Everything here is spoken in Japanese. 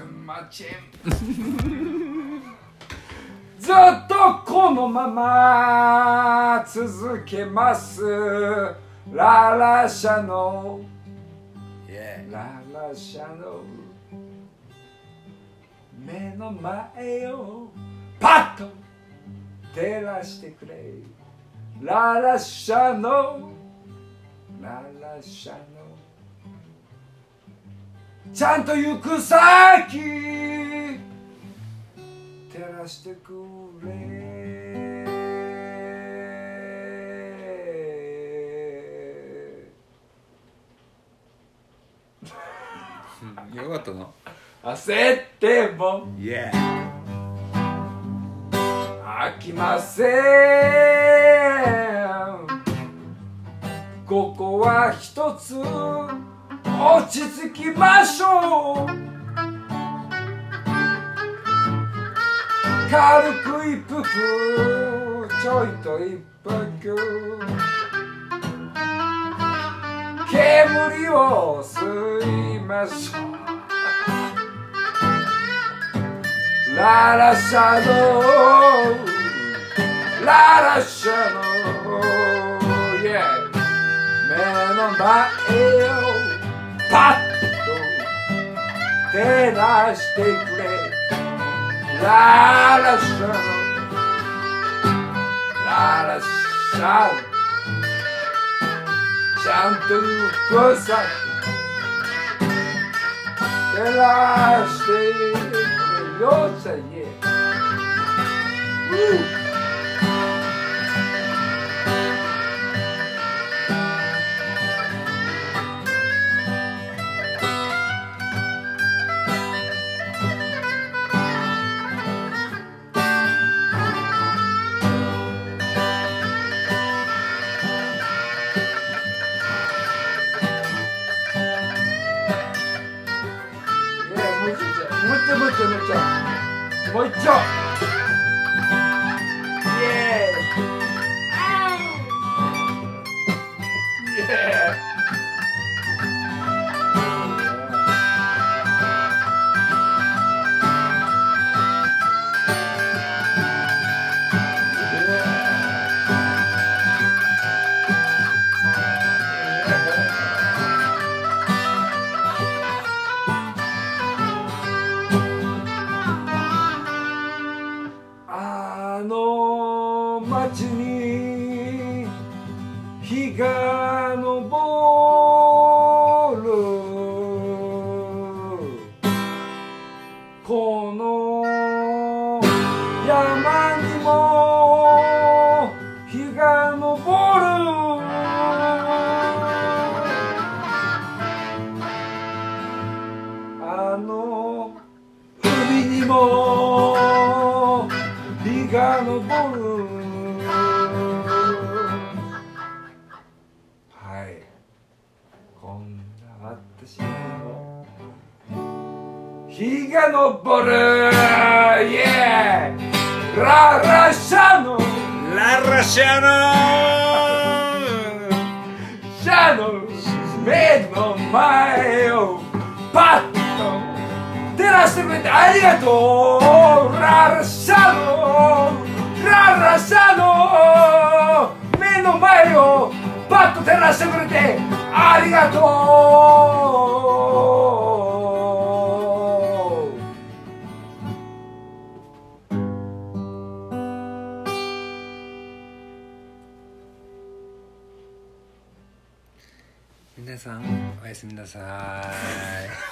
すんまちん。ずっとこのまま続けます。ララシャのララシャの目の前を。パッと照らしてくれ。ララシャのララシャのちゃんと行く先。照らしてくれ。よかったな。焦っても。イエ飽きません。ここは一つ落ち着きましょう。軽く一服ちょいと一服。煙を吸いましょう。ララシャドウララシャドウ yeah 目の前を。照らしてくれララシャドウララシャドもうちょもうちょもうちょもう一丁街に日が昇る。この山にも日が昇る。あの海にも日が昇るはいこんな私にも日が昇る。イエーララシャのララシャノシャの目の前をパッと照らしてくれてありがとう。ララシャのララシャの目の前をパッと照らしてくれてありがとう。皆さんおやすみなさい。